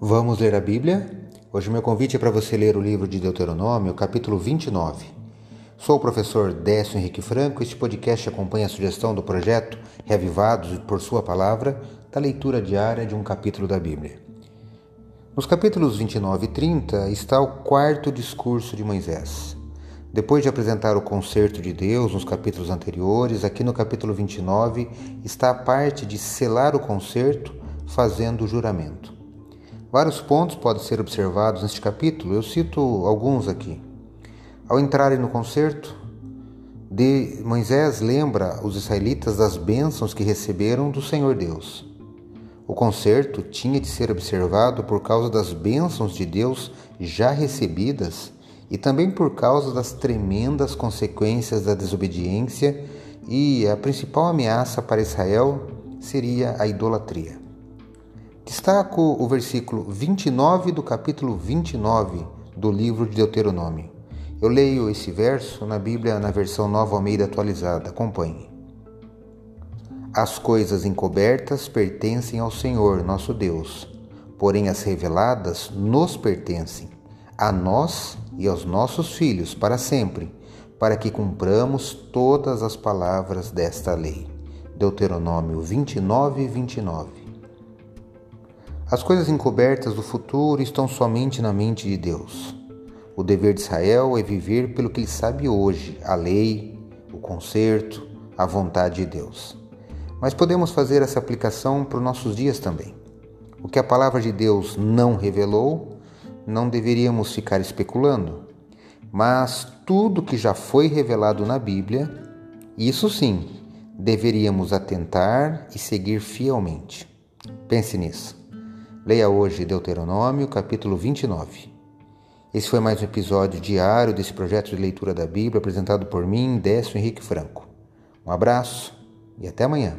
Vamos ler a Bíblia? Hoje meu convite é para você ler o livro de Deuteronômio, capítulo 29. Sou o professor Décio Henrique Franco e este podcast acompanha a sugestão do projeto Reavivados por Sua Palavra da leitura diária de um capítulo da Bíblia. Nos capítulos 29 e 30 está o quarto discurso de Moisés. Depois de apresentar o concerto de Deus nos capítulos anteriores, aqui no capítulo 29 está a parte de selar o concerto fazendo o juramento. Vários pontos podem ser observados neste capítulo, eu cito alguns aqui. Ao entrarem no concerto, de Moisés lembra os israelitas das bênçãos que receberam do Senhor Deus. O concerto tinha de ser observado por causa das bênçãos de Deus já recebidas e também por causa das tremendas consequências da desobediência e a principal ameaça para Israel seria a idolatria. Destaco o versículo 29 do capítulo 29 do livro de Deuteronômio. Eu leio esse verso na Bíblia na versão Nova Almeida atualizada. Acompanhe. As coisas encobertas pertencem ao Senhor, nosso Deus, porém as reveladas nos pertencem, a nós e aos nossos filhos para sempre, para que cumpramos todas as palavras desta lei. Deuteronômio 29, 29. As coisas encobertas do futuro estão somente na mente de Deus. O dever de Israel é viver pelo que ele sabe hoje, a lei, o conserto, a vontade de Deus. Mas podemos fazer essa aplicação para os nossos dias também. O que a palavra de Deus não revelou, não deveríamos ficar especulando. Mas tudo que já foi revelado na Bíblia, isso sim, deveríamos atentar e seguir fielmente. Pense nisso. Leia hoje Deuteronômio, capítulo 29. Esse foi mais um episódio diário desse projeto de leitura da Bíblia apresentado por mim, Décio Henrique Franco. Um abraço e até amanhã.